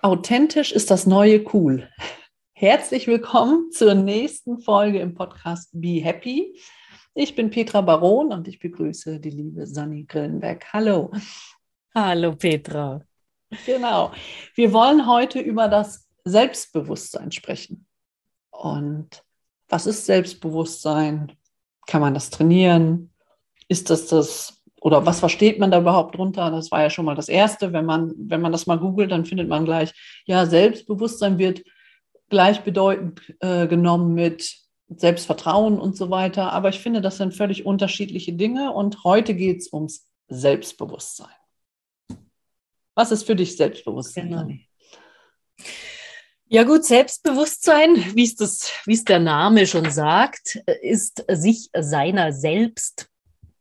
Authentisch ist das neue Cool. Herzlich willkommen zur nächsten Folge im Podcast Be Happy. Ich bin Petra Baron und ich begrüße die liebe Sanni Grillenberg. Hallo. Hallo Petra. Genau. Wir wollen heute über das Selbstbewusstsein sprechen. Und was ist Selbstbewusstsein? Kann man das trainieren? Ist das das, oder was versteht man da überhaupt drunter? Das war ja schon mal das Erste. Wenn man, wenn man das mal googelt, dann findet man gleich, ja, Selbstbewusstsein wird gleichbedeutend äh, genommen mit Selbstvertrauen und so weiter. Aber ich finde, das sind völlig unterschiedliche Dinge. Und heute geht es ums Selbstbewusstsein. Was ist für dich Selbstbewusstsein? Genau. Ja gut, Selbstbewusstsein, wie es, der Name schon sagt, ist sich seiner selbst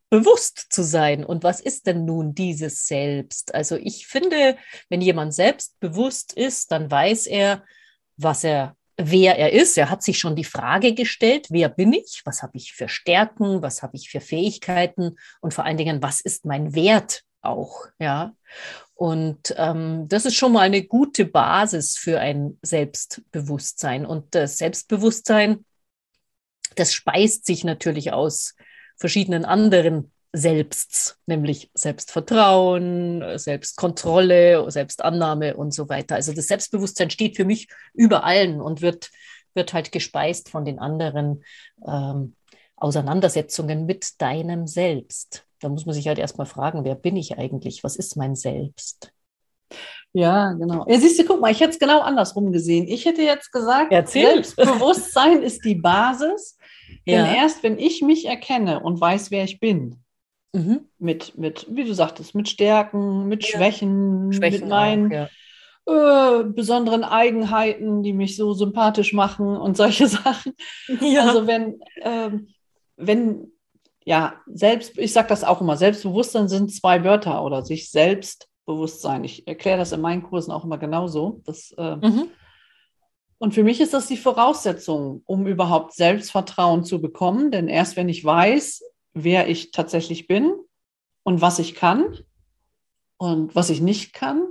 bewusst zu sein. Und was ist denn nun dieses Selbst? Also ich finde, wenn jemand selbstbewusst ist, dann weiß er, was er, wer er ist. Er hat sich schon die Frage gestellt, wer bin ich? Was habe ich für Stärken? Was habe ich für Fähigkeiten? Und vor allen Dingen, was ist mein Wert auch? Ja. Und ähm, das ist schon mal eine gute Basis für ein Selbstbewusstsein. Und das Selbstbewusstsein, das speist sich natürlich aus verschiedenen anderen Selbsts, nämlich Selbstvertrauen, Selbstkontrolle, Selbstannahme und so weiter. Also das Selbstbewusstsein steht für mich über allen und wird, wird halt gespeist von den anderen ähm, Auseinandersetzungen mit deinem Selbst. Da muss man sich halt erstmal fragen, wer bin ich eigentlich? Was ist mein Selbst? Ja, genau. Ja, siehst du, guck mal, ich hätte es genau andersrum gesehen. Ich hätte jetzt gesagt, Erzähl. Selbstbewusstsein ist die Basis. Ja. Denn erst wenn ich mich erkenne und weiß, wer ich bin, mhm. mit, mit, wie du sagtest, mit Stärken, mit ja. Schwächen, Schwächen, mit meinen auch, ja. äh, besonderen Eigenheiten, die mich so sympathisch machen und solche Sachen. Also wenn, äh, wenn ja, selbst, ich sage das auch immer, Selbstbewusstsein sind zwei Wörter oder sich Selbstbewusstsein. Ich erkläre das in meinen Kursen auch immer genauso. Das, äh, mhm. Und für mich ist das die Voraussetzung, um überhaupt Selbstvertrauen zu bekommen. Denn erst wenn ich weiß, wer ich tatsächlich bin und was ich kann und was ich nicht kann,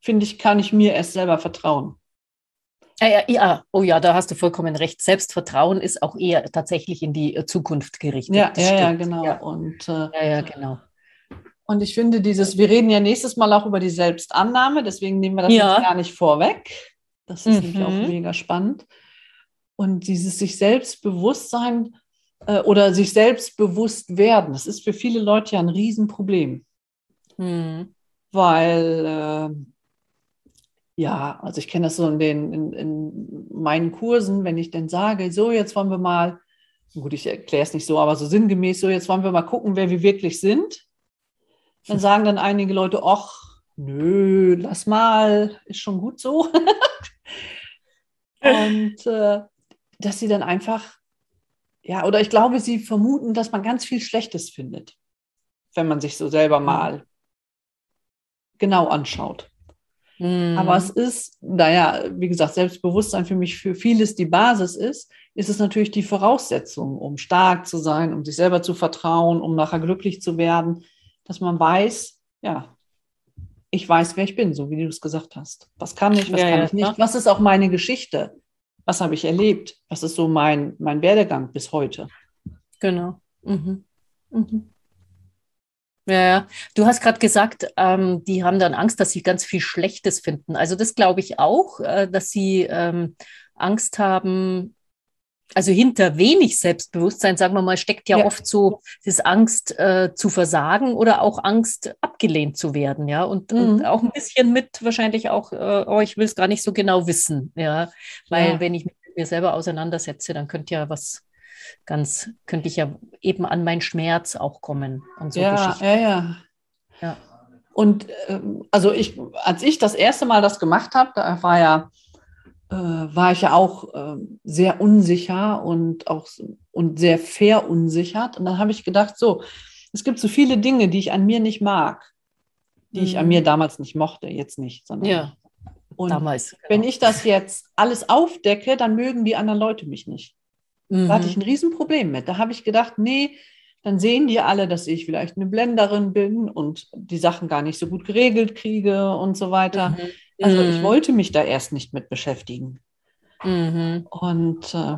finde ich, kann ich mir erst selber vertrauen. Ja, ja, ja, oh ja, da hast du vollkommen recht. Selbstvertrauen ist auch eher tatsächlich in die äh, Zukunft gerichtet. Ja, ja, ja, genau. Ja. Und, äh, ja, ja, genau. Und ich finde dieses, wir reden ja nächstes Mal auch über die Selbstannahme, deswegen nehmen wir das jetzt gar nicht vorweg. Das ist mhm. nämlich auch mega spannend. Und dieses sich Selbstbewusstsein äh, oder sich selbstbewusst werden, das ist für viele Leute ja ein Riesenproblem. Mhm. Weil äh, ja, also ich kenne das so in, den, in, in meinen Kursen, wenn ich dann sage, so jetzt wollen wir mal, gut, ich erkläre es nicht so, aber so sinngemäß, so jetzt wollen wir mal gucken, wer wir wirklich sind. Dann sagen dann einige Leute, ach, nö, lass mal, ist schon gut so. Und äh, dass sie dann einfach, ja, oder ich glaube, sie vermuten, dass man ganz viel Schlechtes findet, wenn man sich so selber mal genau anschaut. Mhm. Aber es ist, naja, wie gesagt, Selbstbewusstsein für mich für vieles die Basis ist, ist es natürlich die Voraussetzung, um stark zu sein, um sich selber zu vertrauen, um nachher glücklich zu werden, dass man weiß, ja, ich weiß, wer ich bin, so wie du es gesagt hast. Was kann ich, was ja, kann ja, ich nicht? Was ist auch meine Geschichte? Was habe ich erlebt? Was ist so mein, mein Werdegang bis heute? Genau. Mhm. Mhm. Ja, ja. Du hast gerade gesagt, ähm, die haben dann Angst, dass sie ganz viel Schlechtes finden. Also das glaube ich auch, äh, dass sie ähm, Angst haben. Also hinter wenig Selbstbewusstsein, sagen wir mal, steckt ja, ja. oft so das Angst äh, zu versagen oder auch Angst abgelehnt zu werden, ja. Und, mhm. und auch ein bisschen mit wahrscheinlich auch, äh, oh, ich will es gar nicht so genau wissen, ja. Weil ja. wenn ich mich mit mir selber auseinandersetze, dann könnte ja was ganz, könnte ich ja eben an meinen Schmerz auch kommen. Und so ja, ja, ja, ja. Und ähm, also ich, als ich das erste Mal das gemacht habe, da war ja, äh, war ich ja auch äh, sehr unsicher und auch und sehr verunsichert. Und dann habe ich gedacht, so, es gibt so viele Dinge, die ich an mir nicht mag, die mhm. ich an mir mhm. damals nicht mochte, jetzt nicht, sondern ja. Und damals, genau. wenn ich das jetzt alles aufdecke, dann mögen die anderen Leute mich nicht. Mhm. Da hatte ich mhm. ein Riesenproblem mit. Da habe ich gedacht, nee, dann sehen die alle, dass ich vielleicht eine Blenderin bin und die Sachen gar nicht so gut geregelt kriege und so weiter. Mhm. Also ich mhm. wollte mich da erst nicht mit beschäftigen. Mhm. Und äh,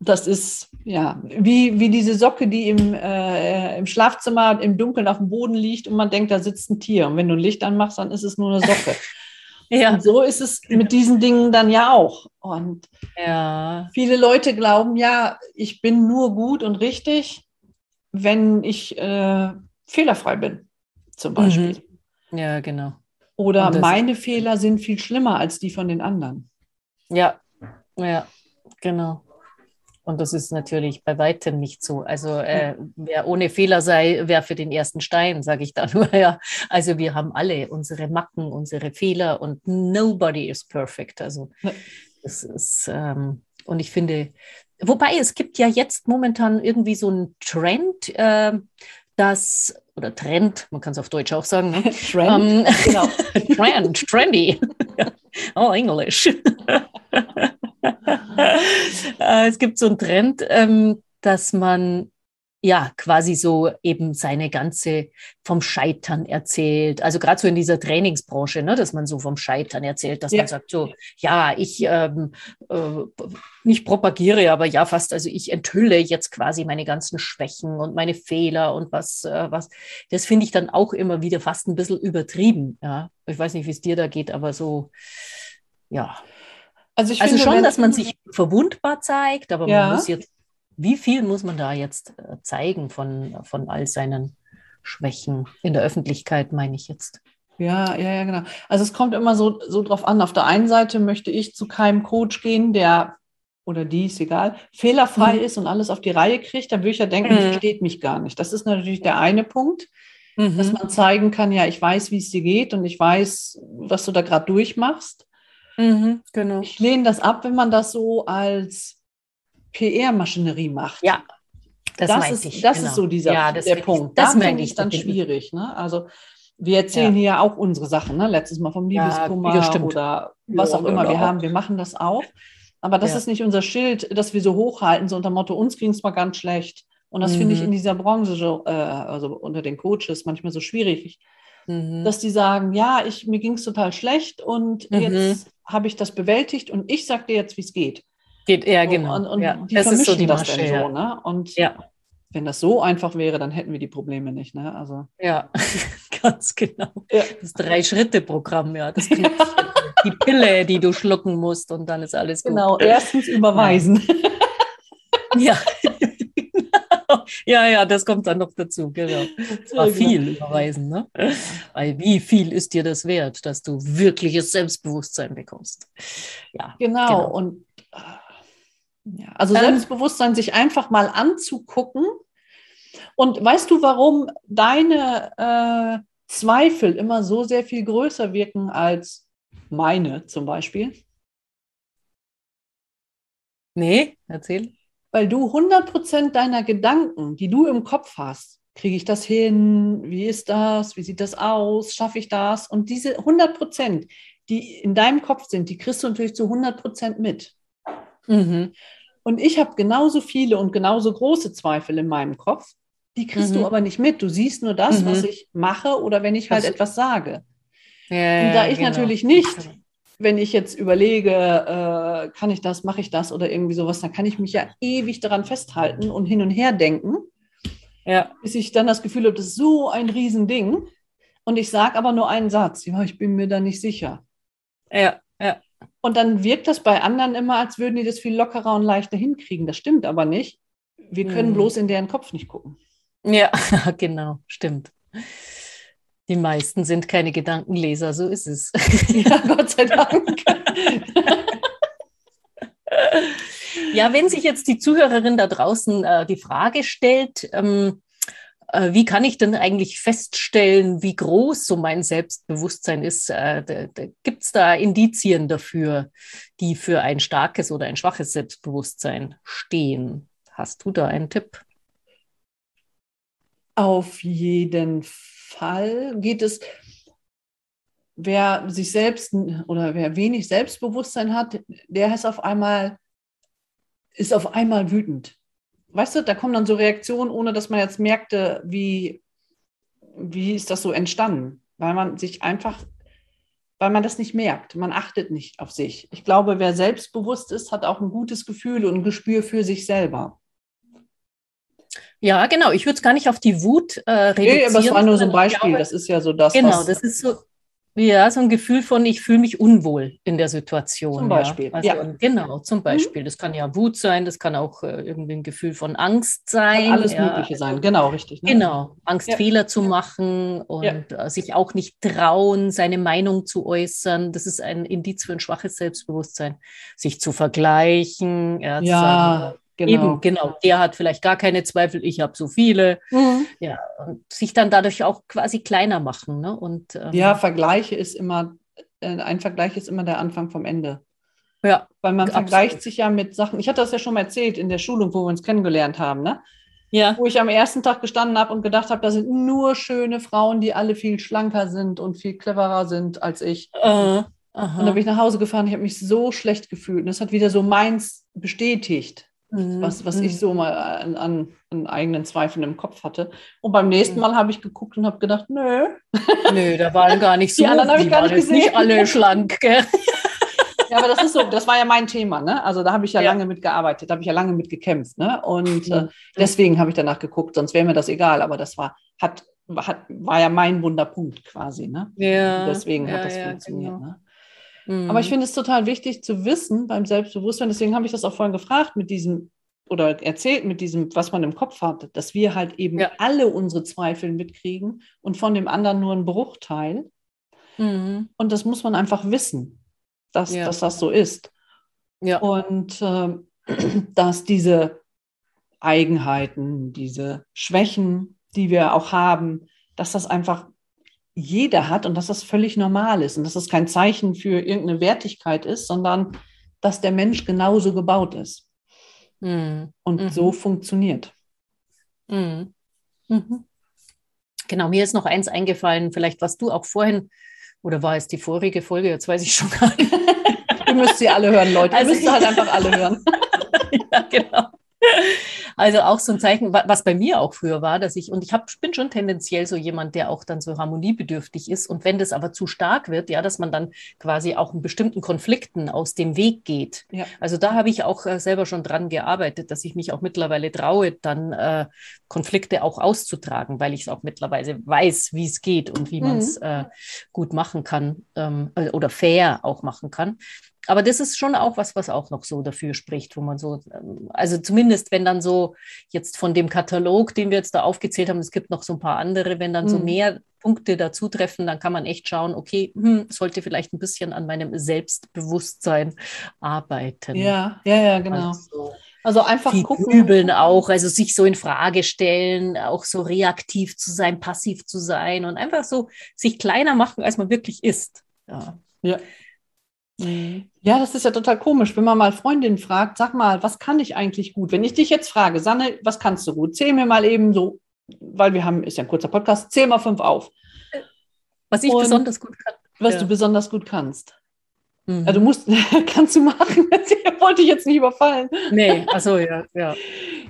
das ist ja wie, wie diese Socke, die im, äh, im Schlafzimmer im Dunkeln auf dem Boden liegt und man denkt, da sitzt ein Tier. Und wenn du ein Licht anmachst, dann ist es nur eine Socke. ja. Und so ist es mit diesen Dingen dann ja auch. Und ja. viele Leute glauben, ja, ich bin nur gut und richtig, wenn ich äh, fehlerfrei bin, zum Beispiel. Mhm. Ja, genau. Oder meine Fehler sind viel schlimmer als die von den anderen. Ja, ja, genau. Und das ist natürlich bei weitem nicht so. Also äh, wer ohne Fehler sei, werfe den ersten Stein, sage ich da nur. Ja. Also wir haben alle unsere Macken, unsere Fehler und nobody is perfect. Also das ist, ähm, und ich finde, wobei es gibt ja jetzt momentan irgendwie so einen Trend, äh, dass oder Trend, man kann es auf Deutsch auch sagen. Ne? Trend, um, ähm, genau. Trend, trendy. oh, Englisch. Äh, es gibt so einen Trend, ähm, dass man ja quasi so eben seine ganze vom Scheitern erzählt. Also gerade so in dieser Trainingsbranche, ne, dass man so vom Scheitern erzählt, dass ja. man sagt so, ja, ich ähm, äh, nicht propagiere, aber ja fast, also ich enthülle jetzt quasi meine ganzen Schwächen und meine Fehler und was, äh, was. Das finde ich dann auch immer wieder fast ein bisschen übertrieben. Ja, ich weiß nicht, wie es dir da geht, aber so, ja. Also, also finde, schon, dass man sich verwundbar zeigt, aber ja. man muss jetzt wie viel muss man da jetzt äh, zeigen von, von all seinen Schwächen in der Öffentlichkeit, meine ich jetzt? Ja, ja, ja, genau. Also es kommt immer so, so drauf an. Auf der einen Seite möchte ich zu keinem Coach gehen, der oder die ist egal, fehlerfrei mhm. ist und alles auf die Reihe kriegt, dann würde ich ja denken, mhm. versteht mich gar nicht. Das ist natürlich der eine Punkt, mhm. dass man zeigen kann, ja, ich weiß, wie es dir geht und ich weiß, was du da gerade durchmachst. Mhm, genau. Ich lehne das ab, wenn man das so als PR-Maschinerie macht. Ja, das, das ist, ich, das genau. ist so dieser ja, der Punkt. Das da ich dann schwierig. Ne? Also wir erzählen ja. hier ja auch unsere Sachen, ne? letztes Mal vom Liebeskummer ja, oder was auch immer wir haben. Wir machen das auch. Aber das ist nicht unser Schild, dass wir so hochhalten, so unter dem Motto, uns ging es mal ganz schlecht. Und das mhm. finde ich mhm. in dieser Branche, so, äh, also unter den Coaches, manchmal so schwierig, mhm. dass die sagen, ja, ich, mir ging es total schlecht und mhm. jetzt habe ich das bewältigt und ich sage dir jetzt, wie es geht. Geht, ja, genau. Und, und ja. die das vermischen so die das Masche, dann ja. so, ne? Und ja. wenn das so einfach wäre, dann hätten wir die Probleme nicht, ne? Also. Ja, ganz genau. Ja. Das Drei-Schritte-Programm, ja. Das die Pille, die du schlucken musst und dann ist alles gut. Genau, erstens überweisen. Ja. ja, ja, das kommt dann noch dazu, genau. Zwar genau. viel überweisen, ne? Weil wie viel ist dir das wert, dass du wirkliches Selbstbewusstsein bekommst? Ja, genau. genau. Und ja, also ähm, Selbstbewusstsein, sich einfach mal anzugucken. Und weißt du, warum deine äh, Zweifel immer so sehr viel größer wirken als meine zum Beispiel? Nee, erzähl. Weil du 100% deiner Gedanken, die du im Kopf hast, kriege ich das hin? Wie ist das? Wie sieht das aus? Schaffe ich das? Und diese 100%, die in deinem Kopf sind, die kriegst du natürlich zu 100% mit. Mhm. Und ich habe genauso viele und genauso große Zweifel in meinem Kopf. Die kriegst mhm. du aber nicht mit. Du siehst nur das, mhm. was ich mache oder wenn ich halt das etwas sage. Ja, und da ich genau. natürlich nicht, wenn ich jetzt überlege, äh, kann ich das, mache ich das oder irgendwie sowas, dann kann ich mich ja ewig daran festhalten und hin und her denken, ja. bis ich dann das Gefühl habe, das ist so ein Riesending. Und ich sage aber nur einen Satz, ja, ich bin mir da nicht sicher. Ja, ja. Und dann wirkt das bei anderen immer, als würden die das viel lockerer und leichter hinkriegen. Das stimmt aber nicht. Wir können mhm. bloß in deren Kopf nicht gucken. Ja, genau, stimmt. Die meisten sind keine Gedankenleser, so ist es. Ja, Gott sei Dank. ja, wenn sich jetzt die Zuhörerin da draußen äh, die Frage stellt, ähm, äh, wie kann ich denn eigentlich feststellen, wie groß so mein Selbstbewusstsein ist? Äh, Gibt es da Indizien dafür, die für ein starkes oder ein schwaches Selbstbewusstsein stehen? Hast du da einen Tipp? Auf jeden Fall geht es, wer sich selbst oder wer wenig Selbstbewusstsein hat, der ist auf einmal, ist auf einmal wütend weißt du, da kommen dann so Reaktionen, ohne dass man jetzt merkte, wie, wie ist das so entstanden? Weil man sich einfach, weil man das nicht merkt. Man achtet nicht auf sich. Ich glaube, wer selbstbewusst ist, hat auch ein gutes Gefühl und ein Gespür für sich selber. Ja, genau. Ich würde es gar nicht auf die Wut äh, reduzieren. Nee, aber es war nur so ein Beispiel. Glaube, das ist ja so das. Genau, das ist so, ja, so ein Gefühl von, ich fühle mich unwohl in der Situation. Zum Beispiel. Ja. Also, ja. Genau, zum mhm. Beispiel. Mhm. Das kann ja Wut sein, das kann auch äh, irgendwie ein Gefühl von Angst sein. Kann alles ja. Mögliche sein, genau, richtig. Ne? Genau, Angst, ja. Fehler zu machen und äh, sich auch nicht trauen, seine Meinung zu äußern. Das ist ein Indiz für ein schwaches Selbstbewusstsein. Sich zu vergleichen, ja, ja. Sagen, Genau. Eben, genau. Der hat vielleicht gar keine Zweifel, ich habe so viele. Mhm. Ja, und sich dann dadurch auch quasi kleiner machen. Ne? Und, ähm, ja, Vergleiche ist immer, äh, ein Vergleich ist immer der Anfang vom Ende. Ja. Weil man absolut. vergleicht sich ja mit Sachen. Ich hatte das ja schon mal erzählt in der Schulung, wo wir uns kennengelernt haben, ne? Ja. Wo ich am ersten Tag gestanden habe und gedacht habe, da sind nur schöne Frauen, die alle viel schlanker sind und viel cleverer sind als ich. Uh, und da bin ich nach Hause gefahren, ich habe mich so schlecht gefühlt. Und das hat wieder so meins bestätigt. Was, was ich mhm. so mal an, an, an, eigenen Zweifeln im Kopf hatte. Und beim nächsten mhm. Mal habe ich geguckt und habe gedacht, nö. Nö, da waren gar nicht so. Die anderen habe ich gar nicht gesehen. Nicht alle schlank, gell? Ja, aber das ist so, das war ja mein Thema, ne? Also da habe ich ja, ja. lange mitgearbeitet, da habe ich ja lange mit gekämpft, ne? Und äh, deswegen habe ich danach geguckt, sonst wäre mir das egal, aber das war, hat, hat, war ja mein Wunderpunkt quasi, ne? Ja. deswegen hat das funktioniert, genau. ne? Mhm. Aber ich finde es total wichtig zu wissen beim Selbstbewusstsein, deswegen habe ich das auch vorhin gefragt mit diesem oder erzählt mit diesem, was man im Kopf hat, dass wir halt eben ja. alle unsere Zweifel mitkriegen und von dem anderen nur einen Bruchteil. Mhm. Und das muss man einfach wissen, dass, ja. dass das so ist. Ja. Und äh, dass diese Eigenheiten, diese Schwächen, die wir auch haben, dass das einfach jeder hat und dass das völlig normal ist und dass das kein Zeichen für irgendeine Wertigkeit ist, sondern dass der Mensch genauso gebaut ist mhm. und mhm. so funktioniert. Mhm. mhm. Genau, mir ist noch eins eingefallen, vielleicht was du auch vorhin, oder war es die vorige Folge, jetzt weiß ich schon gar nicht. Ihr müsst sie alle hören, Leute. Ihr also, müsst halt einfach alle hören. ja, genau. Also auch so ein Zeichen, was bei mir auch früher war, dass ich, und ich hab, bin schon tendenziell so jemand, der auch dann so harmoniebedürftig ist. Und wenn das aber zu stark wird, ja, dass man dann quasi auch in bestimmten Konflikten aus dem Weg geht. Ja. Also da habe ich auch äh, selber schon dran gearbeitet, dass ich mich auch mittlerweile traue, dann äh, Konflikte auch auszutragen, weil ich es auch mittlerweile weiß, wie es geht und wie mhm. man es äh, gut machen kann ähm, äh, oder fair auch machen kann aber das ist schon auch was, was auch noch so dafür spricht, wo man so, ähm, also zumindest wenn dann so jetzt von dem Katalog, den wir jetzt da aufgezählt haben, es gibt noch so ein paar andere, wenn dann mhm. so mehr Punkte dazu treffen, dann kann man echt schauen, okay, hm, sollte vielleicht ein bisschen an meinem Selbstbewusstsein arbeiten. Ja, ja, ja, genau. Also, also einfach gucken. Übeln auch, also sich so in Frage stellen, auch so reaktiv zu sein, passiv zu sein und einfach so sich kleiner machen, als man wirklich ist. Ja. ja. Mhm. Ja, das ist ja total komisch, wenn man mal Freundinnen fragt, sag mal, was kann ich eigentlich gut? Wenn ich dich jetzt frage, Sanne, was kannst du gut? Zähl mir mal eben so, weil wir haben, ist ja ein kurzer Podcast, zähl mal fünf auf. Was ich Und besonders gut kann. Was ja. du besonders gut kannst. Mhm. Ja, du musst, kannst du machen. wollte ich jetzt nicht überfallen. Nee, achso, ja, ja.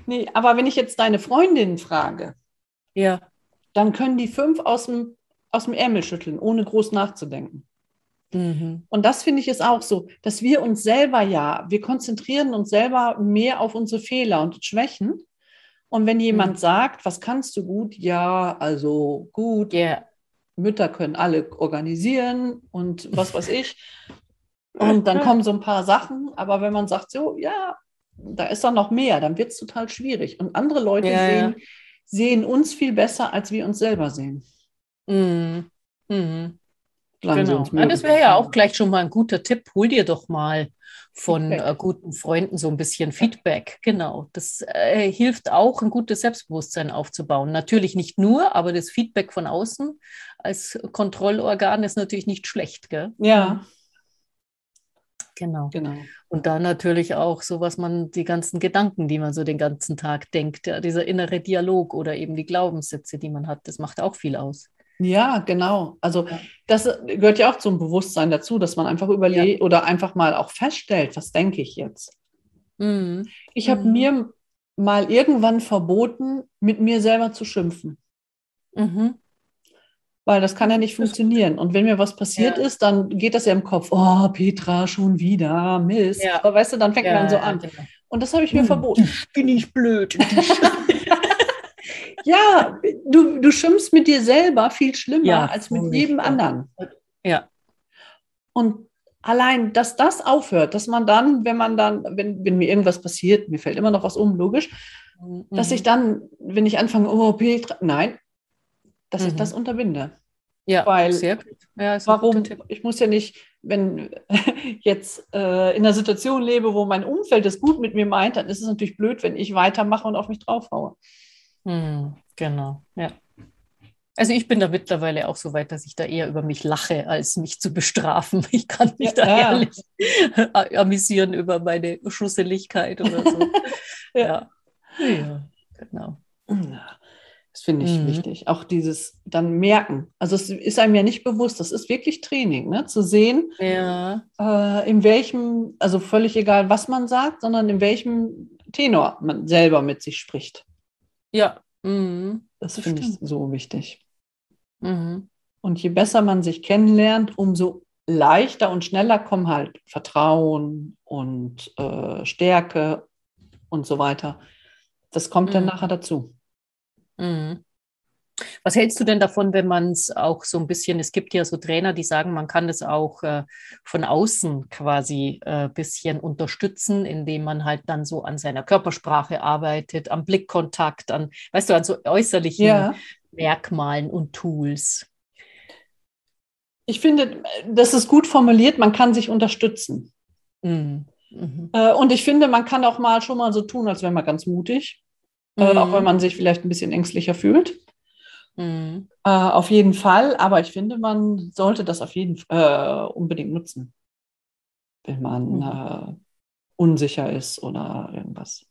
Nee, aber wenn ich jetzt deine Freundinnen frage, ja. dann können die fünf aus dem, aus dem Ärmel schütteln, ohne groß nachzudenken. Mhm. Und das finde ich ist auch so, dass wir uns selber ja, wir konzentrieren uns selber mehr auf unsere Fehler und Schwächen. Und wenn jemand mhm. sagt, was kannst du gut? Ja, also gut. Yeah. Mütter können alle organisieren und was weiß ich. Und dann kommen so ein paar Sachen, aber wenn man sagt, so, ja, da ist doch noch mehr, dann wird es total schwierig. Und andere Leute ja, sehen, ja. sehen uns viel besser, als wir uns selber sehen. Mhm. Mhm. Genau. Ja, das wäre ja auch gleich schon mal ein guter Tipp. Hol dir doch mal von äh, guten Freunden so ein bisschen Feedback. Genau. Das äh, hilft auch, ein gutes Selbstbewusstsein aufzubauen. Natürlich nicht nur, aber das Feedback von außen als Kontrollorgan ist natürlich nicht schlecht. Gell? Ja. Genau. genau. Und dann natürlich auch so, was man, die ganzen Gedanken, die man so den ganzen Tag denkt, ja, dieser innere Dialog oder eben die Glaubenssätze, die man hat, das macht auch viel aus. Ja, genau. Also das gehört ja auch zum Bewusstsein dazu, dass man einfach überlegt ja. oder einfach mal auch feststellt, was denke ich jetzt. Mhm. Ich habe mhm. mir mal irgendwann verboten, mit mir selber zu schimpfen. Mhm. Weil das kann ja nicht funktionieren. Und wenn mir was passiert ja. ist, dann geht das ja im Kopf, oh, Petra, schon wieder, Mist. Ja. Aber weißt du, dann fängt man so an. Genau. Und das habe ich mir hm, verboten. Bin ich blöd. ja, du, du schimpfst mit dir selber viel schlimmer als mit jedem anderen. Ja. Und allein, dass das aufhört, dass man dann, wenn man dann, wenn, wenn mir irgendwas passiert, mir fällt immer noch was um, logisch, mhm. dass ich dann, wenn ich anfange, oh, Petra, nein, dass mhm. ich das unterbinde. Ja, Weil, sehr gut. Ja, warum? Ich muss ja nicht, wenn jetzt äh, in einer Situation lebe, wo mein Umfeld es gut mit mir meint, dann ist es natürlich blöd, wenn ich weitermache und auf mich draufhaue. Mhm, genau, ja. Also ich bin da mittlerweile auch so weit, dass ich da eher über mich lache, als mich zu bestrafen. Ich kann mich ja, da ja. ehrlich amüsieren über meine Schusseligkeit oder so. ja. ja. genau. Das finde ich mhm. wichtig. Auch dieses dann merken. Also es ist einem ja nicht bewusst, das ist wirklich Training, ne? zu sehen, ja. äh, in welchem, also völlig egal, was man sagt, sondern in welchem Tenor man selber mit sich spricht. Ja. Mhm. Das, das finde ich so wichtig. Mhm. Und je besser man sich kennenlernt, umso leichter und schneller kommen halt Vertrauen und äh, Stärke und so weiter. Das kommt mhm. dann nachher dazu. Mhm. Was hältst du denn davon, wenn man es auch so ein bisschen, es gibt ja so Trainer, die sagen, man kann es auch äh, von außen quasi ein äh, bisschen unterstützen, indem man halt dann so an seiner Körpersprache arbeitet, am Blickkontakt, an, weißt du, an so äußerlichen ja. Merkmalen und Tools. Ich finde, das ist gut formuliert, man kann sich unterstützen. Mhm. Mhm. Äh, und ich finde, man kann auch mal schon mal so tun, als wäre man ganz mutig, mhm. äh, auch wenn mhm. man sich vielleicht ein bisschen ängstlicher fühlt. Mhm. Äh, auf jeden Fall, aber ich finde, man sollte das auf jeden Fall äh, unbedingt nutzen, wenn man mhm. äh, unsicher ist oder irgendwas.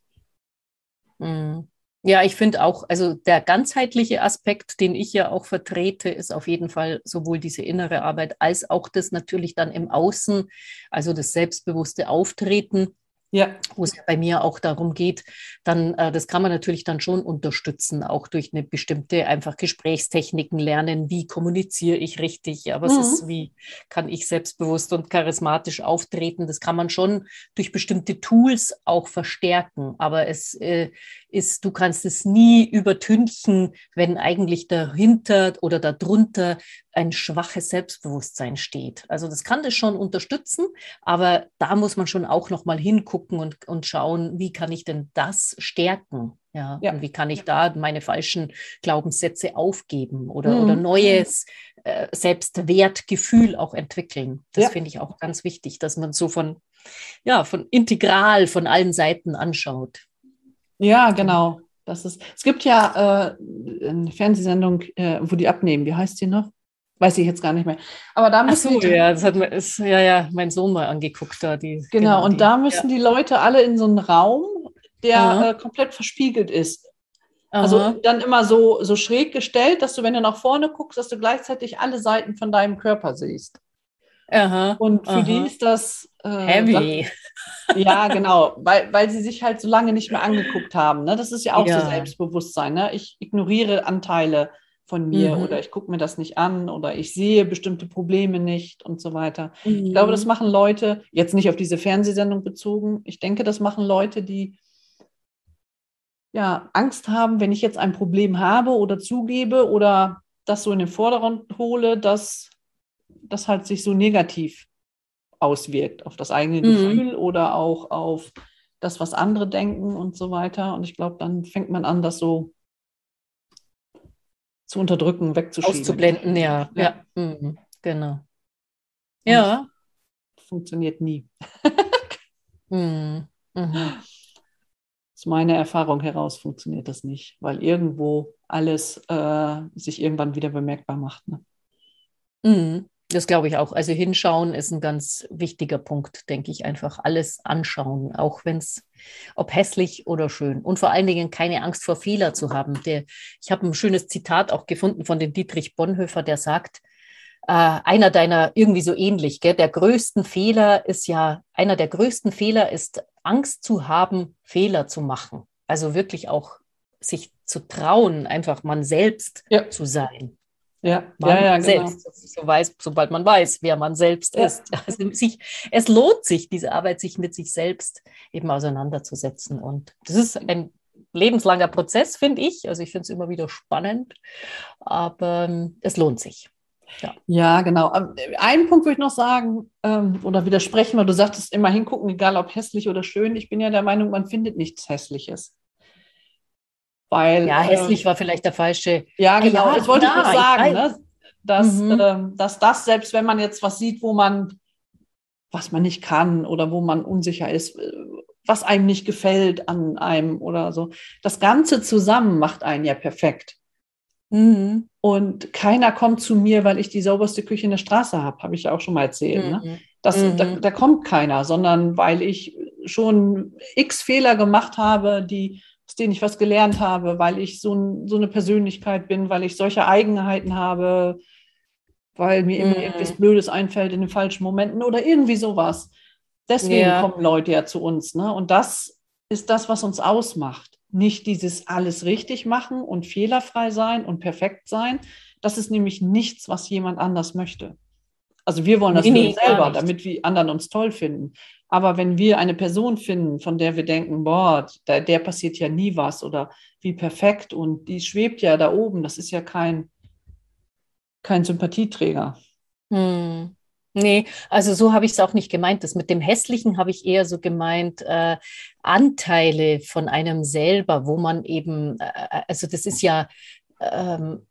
Mhm. Ja, ich finde auch, also der ganzheitliche Aspekt, den ich ja auch vertrete, ist auf jeden Fall sowohl diese innere Arbeit als auch das natürlich dann im Außen, also das selbstbewusste Auftreten ja. wo es ja bei mir auch darum geht, dann, äh, das kann man natürlich dann schon unterstützen, auch durch eine bestimmte einfach Gesprächstechniken lernen, wie kommuniziere ich richtig, ja, was mhm. ist, wie kann ich selbstbewusst und charismatisch auftreten, das kann man schon durch bestimmte Tools auch verstärken, aber es äh, ist, du kannst es nie übertünchen, wenn eigentlich dahinter oder darunter ein schwaches Selbstbewusstsein steht. Also das kann das schon unterstützen, aber da muss man schon auch noch mal hingucken und, und schauen, wie kann ich denn das stärken? Ja, ja. und wie kann ich da meine falschen Glaubenssätze aufgeben oder, mhm. oder neues äh, Selbstwertgefühl auch entwickeln? Das ja. finde ich auch ganz wichtig, dass man so von, ja, von integral von allen Seiten anschaut. Ja, genau. Das ist, es gibt ja äh, eine Fernsehsendung, äh, wo die abnehmen. Wie heißt die noch? Weiß ich jetzt gar nicht mehr. Aber da müssen Ach so, ja, das hat ist, ja, ja, mein Sohn mal angeguckt da. Die, genau, genau und die, da müssen ja. die Leute alle in so einen Raum, der äh, komplett verspiegelt ist. Also Aha. Also dann immer so, so schräg gestellt, dass du, wenn du nach vorne guckst, dass du gleichzeitig alle Seiten von deinem Körper siehst. Aha. Und für Aha. die ist das äh, Heavy. Das, ja, genau, weil, weil sie sich halt so lange nicht mehr angeguckt haben. Ne? Das ist ja auch ja. so Selbstbewusstsein. Ne? Ich ignoriere Anteile von mir mhm. oder ich gucke mir das nicht an oder ich sehe bestimmte Probleme nicht und so weiter. Mhm. Ich glaube, das machen Leute, jetzt nicht auf diese Fernsehsendung bezogen, ich denke, das machen Leute, die ja Angst haben, wenn ich jetzt ein Problem habe oder zugebe oder das so in den Vordergrund hole, dass das halt sich so negativ auswirkt auf das eigene mhm. Gefühl oder auch auf das, was andere denken und so weiter. Und ich glaube, dann fängt man an, das so zu unterdrücken, wegzuschieben. Auszublenden, ja. Ja, ja. Mhm. genau. Ja. Funktioniert nie. mhm. Mhm. Aus meiner Erfahrung heraus funktioniert das nicht, weil irgendwo alles äh, sich irgendwann wieder bemerkbar macht. Ne? Das glaube ich auch. Also hinschauen ist ein ganz wichtiger Punkt, denke ich. Einfach alles anschauen, auch wenn es, ob hässlich oder schön. Und vor allen Dingen keine Angst vor Fehler zu haben. Der, ich habe ein schönes Zitat auch gefunden von dem Dietrich Bonhoeffer, der sagt, äh, einer deiner irgendwie so ähnlich, gell? der größten Fehler ist ja, einer der größten Fehler ist Angst zu haben, Fehler zu machen. Also wirklich auch sich zu trauen, einfach man selbst ja. zu sein. Ja, man ja, ja, genau. selbst, so weiß, sobald man weiß, wer man selbst ja. ist. Also sich, es lohnt sich, diese Arbeit, sich mit sich selbst eben auseinanderzusetzen. Und das ist ein lebenslanger Prozess, finde ich. Also ich finde es immer wieder spannend, aber ähm, es lohnt sich. Ja. ja, genau. Ähm, einen Punkt würde ich noch sagen ähm, oder widersprechen, weil du sagtest, immer hingucken, egal ob hässlich oder schön. Ich bin ja der Meinung, man findet nichts Hässliches. Weil, ja, hässlich äh, war vielleicht der falsche. Ja, genau. Ja, das wollte ich noch sagen, ne? dass, mhm. ähm, dass das, selbst wenn man jetzt was sieht, wo man, was man nicht kann oder wo man unsicher ist, äh, was einem nicht gefällt an einem oder so, das Ganze zusammen macht einen ja perfekt. Mhm. Und keiner kommt zu mir, weil ich die sauberste Küche in der Straße habe, habe ich ja auch schon mal erzählt. Ne? Mhm. Ne? Das, mhm. da, da, kommt keiner, sondern weil ich schon x Fehler gemacht habe, die, aus denen ich was gelernt habe, weil ich so, ein, so eine Persönlichkeit bin, weil ich solche Eigenheiten habe, weil mir immer mhm. irgendwas Blödes einfällt in den falschen Momenten oder irgendwie sowas. Deswegen ja. kommen Leute ja zu uns. Ne? Und das ist das, was uns ausmacht nicht dieses alles richtig machen und fehlerfrei sein und perfekt sein. Das ist nämlich nichts, was jemand anders möchte. Also wir wollen das nee, nee, selber, damit wir anderen uns toll finden. Aber wenn wir eine Person finden, von der wir denken, boah, der, der passiert ja nie was oder wie perfekt und die schwebt ja da oben, das ist ja kein, kein Sympathieträger. Hm. Nee, also so habe ich es auch nicht gemeint. Das mit dem Hässlichen habe ich eher so gemeint, äh, Anteile von einem selber, wo man eben, äh, also das ist ja, ähm,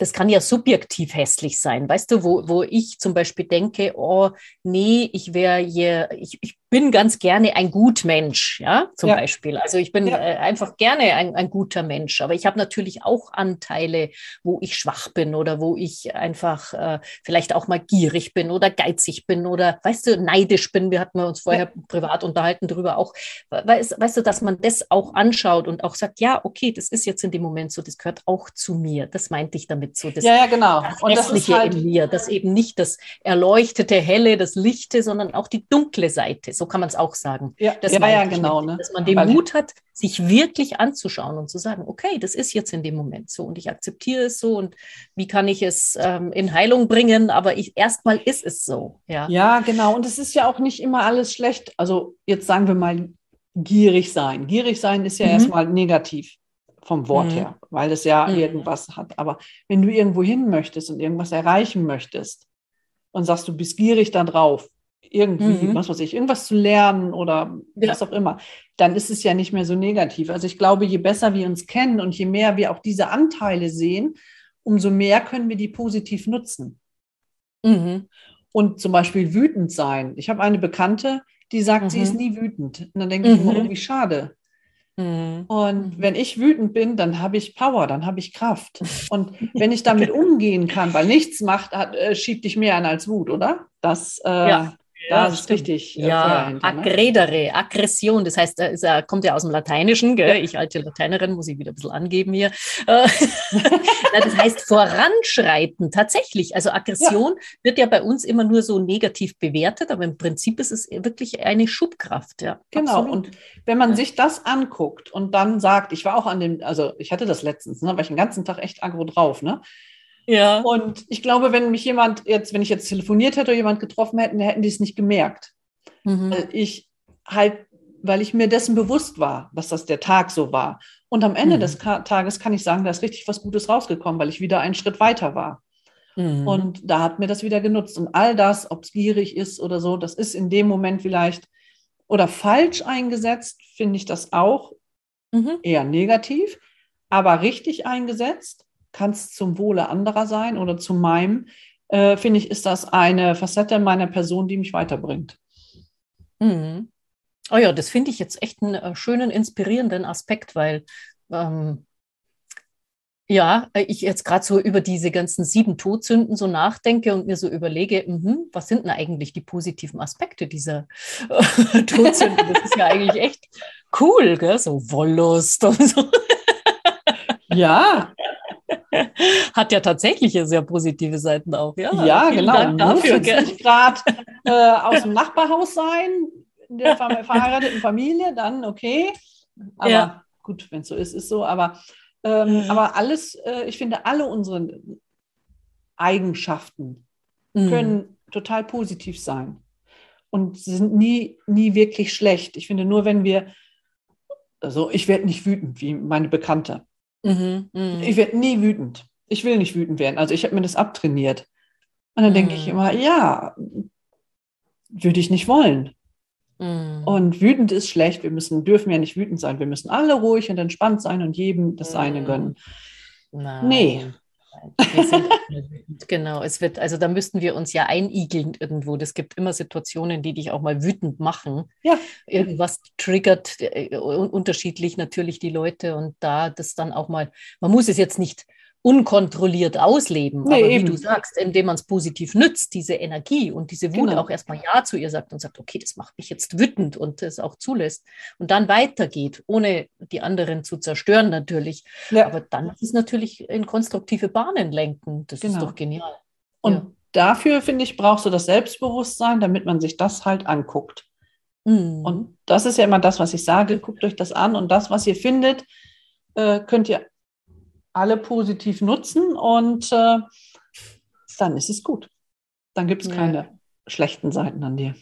das kann ja subjektiv hässlich sein, weißt du, wo, wo ich zum Beispiel denke, oh nee, ich wäre hier, ich, ich bin ganz gerne ein Gutmensch, ja, zum ja. Beispiel. Also ich bin ja. äh, einfach gerne ein, ein guter Mensch, aber ich habe natürlich auch Anteile, wo ich schwach bin oder wo ich einfach äh, vielleicht auch mal gierig bin oder geizig bin oder, weißt du, neidisch bin. Wir hatten uns vorher ja. privat unterhalten darüber auch, weißt, weißt du, dass man das auch anschaut und auch sagt, ja, okay, das ist jetzt in dem Moment so, das gehört auch zu mir. Das meinte ich damit so. Das, ja, ja, genau. Das und das ist halt in mir, das eben nicht das erleuchtete, helle, das Lichte, sondern auch die dunkle Seite so kann man es auch sagen. Ja, das ja, ja genau. ne? Dass man den Weil Mut hat, sich wirklich anzuschauen und zu sagen, okay, das ist jetzt in dem Moment so und ich akzeptiere es so und wie kann ich es ähm, in Heilung bringen, aber ich, erstmal ist es so. Ja. ja, genau. Und es ist ja auch nicht immer alles schlecht. Also jetzt sagen wir mal gierig sein. Gierig sein ist ja mhm. erstmal negativ vom Wort mhm. her, weil es ja mhm. irgendwas hat. Aber wenn du irgendwo hin möchtest und irgendwas erreichen möchtest und sagst, du bist gierig da drauf, irgendwie, mhm. was weiß ich, irgendwas zu lernen oder ja. was auch immer, dann ist es ja nicht mehr so negativ. Also ich glaube, je besser wir uns kennen und je mehr wir auch diese Anteile sehen, umso mehr können wir die positiv nutzen. Mhm. Und zum Beispiel wütend sein. Ich habe eine Bekannte, die sagt, mhm. sie ist mhm. nie wütend. Und dann denke ich immer, oh, wie schade. Mhm. Und wenn ich wütend bin, dann habe ich Power, dann habe ich Kraft. Und wenn ich damit umgehen kann, weil nichts macht, hat, äh, schiebt dich mehr an als Wut, oder? Das, äh, ja. Ja, das ist richtig. Äh, ja, ne? aggredere, Aggression, das heißt, es kommt ja aus dem Lateinischen, gell? ich alte Lateinerin, muss ich wieder ein bisschen angeben hier. Äh, das heißt voranschreiten, tatsächlich. Also Aggression ja. wird ja bei uns immer nur so negativ bewertet, aber im Prinzip ist es wirklich eine Schubkraft. Ja, genau, absolut. und wenn man sich das anguckt und dann sagt, ich war auch an dem, also ich hatte das letztens, ne, war ich den ganzen Tag echt aggro drauf, ne? Ja. Und ich glaube, wenn mich jemand jetzt, wenn ich jetzt telefoniert hätte oder jemand getroffen hätte, hätten die es nicht gemerkt. Mhm. Weil ich halt, weil ich mir dessen bewusst war, dass das der Tag so war. Und am Ende mhm. des Tages kann ich sagen, da ist richtig was Gutes rausgekommen, weil ich wieder einen Schritt weiter war. Mhm. Und da hat mir das wieder genutzt. Und all das, ob es gierig ist oder so, das ist in dem Moment vielleicht oder falsch eingesetzt, finde ich das auch mhm. eher negativ. Aber richtig eingesetzt kann es zum Wohle anderer sein oder zu meinem, äh, finde ich, ist das eine Facette meiner Person, die mich weiterbringt. Mhm. Oh ja, das finde ich jetzt echt einen äh, schönen, inspirierenden Aspekt, weil ähm, ja, äh, ich jetzt gerade so über diese ganzen sieben Todsünden so nachdenke und mir so überlege, mh, was sind denn eigentlich die positiven Aspekte dieser äh, Todsünden? Das ist ja eigentlich echt cool, gell? so Wollust und so. Ja, Hat ja tatsächlich sehr positive Seiten auch, ja. Ja, genau. Dank dafür, Muss jetzt nicht gerade äh, aus dem Nachbarhaus sein, in der verheirateten Familie, dann okay. Aber ja. gut, wenn es so ist, ist so, aber, ähm, mhm. aber alles, äh, ich finde, alle unsere Eigenschaften mhm. können total positiv sein und sind nie, nie wirklich schlecht. Ich finde, nur wenn wir, also ich werde nicht wütend, wie meine Bekannte. Mhm, mh. Ich werde nie wütend. Ich will nicht wütend werden. Also ich habe mir das abtrainiert. Und dann mhm. denke ich mhm. immer, ja, würde ich nicht wollen. Mhm. Und wütend ist schlecht. Wir müssen, dürfen ja nicht wütend sein. Wir müssen alle ruhig und entspannt sein und jedem das eine gönnen. Nein. Nee. Genau, es wird, also da müssten wir uns ja einigeln irgendwo. Es gibt immer Situationen, die dich auch mal wütend machen. Ja. Irgendwas triggert äh, unterschiedlich natürlich die Leute und da das dann auch mal, man muss es jetzt nicht unkontrolliert ausleben. Nee, Aber wie eben. du sagst, indem man es positiv nützt, diese Energie und diese Wut genau. auch erstmal Ja zu ihr sagt und sagt, okay, das macht mich jetzt wütend und es auch zulässt und dann weitergeht, ohne die anderen zu zerstören natürlich. Ja. Aber dann ist es natürlich in konstruktive Bahnen lenken. Das genau. ist doch genial. Und ja. dafür, finde ich, brauchst du das Selbstbewusstsein, damit man sich das halt anguckt. Mhm. Und das ist ja immer das, was ich sage, guckt euch das an und das, was ihr findet, äh, könnt ihr alle positiv nutzen und äh, dann ist es gut. Dann gibt es ja. keine schlechten Seiten an dir.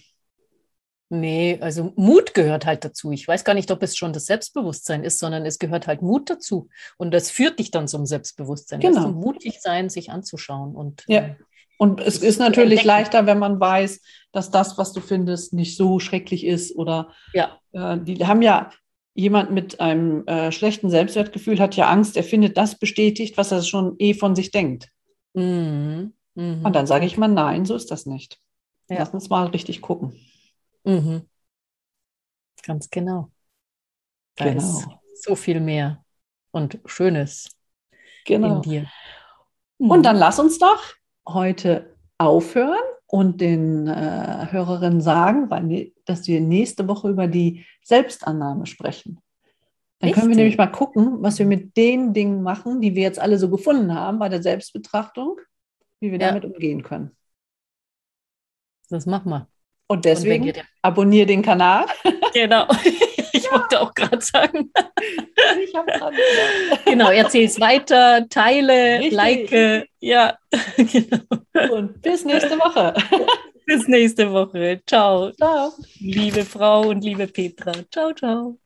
Nee, also Mut gehört halt dazu. Ich weiß gar nicht, ob es schon das Selbstbewusstsein ist, sondern es gehört halt Mut dazu. Und das führt dich dann zum Selbstbewusstsein. Genau. Also mutig sein, sich anzuschauen. Und, ja. Äh, und es ist natürlich leichter, wenn man weiß, dass das, was du findest, nicht so schrecklich ist. Oder ja. Äh, die haben ja jemand mit einem äh, schlechten Selbstwertgefühl hat ja Angst, er findet das bestätigt, was er schon eh von sich denkt. Mhm. Mhm. Und dann sage ich mal, nein, so ist das nicht. Ja. Lass uns mal richtig gucken. Mhm. Ganz genau. Da genau. ist so viel mehr und Schönes genau. in dir. Und dann mhm. lass uns doch heute aufhören und den äh, Hörerinnen sagen, weil, dass wir nächste Woche über die Selbstannahme sprechen. Dann Richtig? können wir nämlich mal gucken, was wir mit den Dingen machen, die wir jetzt alle so gefunden haben bei der Selbstbetrachtung, wie wir ja. damit umgehen können. Das machen wir. Und deswegen und abonniere den Kanal. Genau. Ich ja. wollte auch gerade sagen. Ich habe dran gedacht. Genau, erzähl es weiter, teile, Richtig. like. Ja, genau. Und bis nächste Woche. Bis nächste Woche. Ciao. Ciao. Liebe Frau und liebe Petra. Ciao, ciao.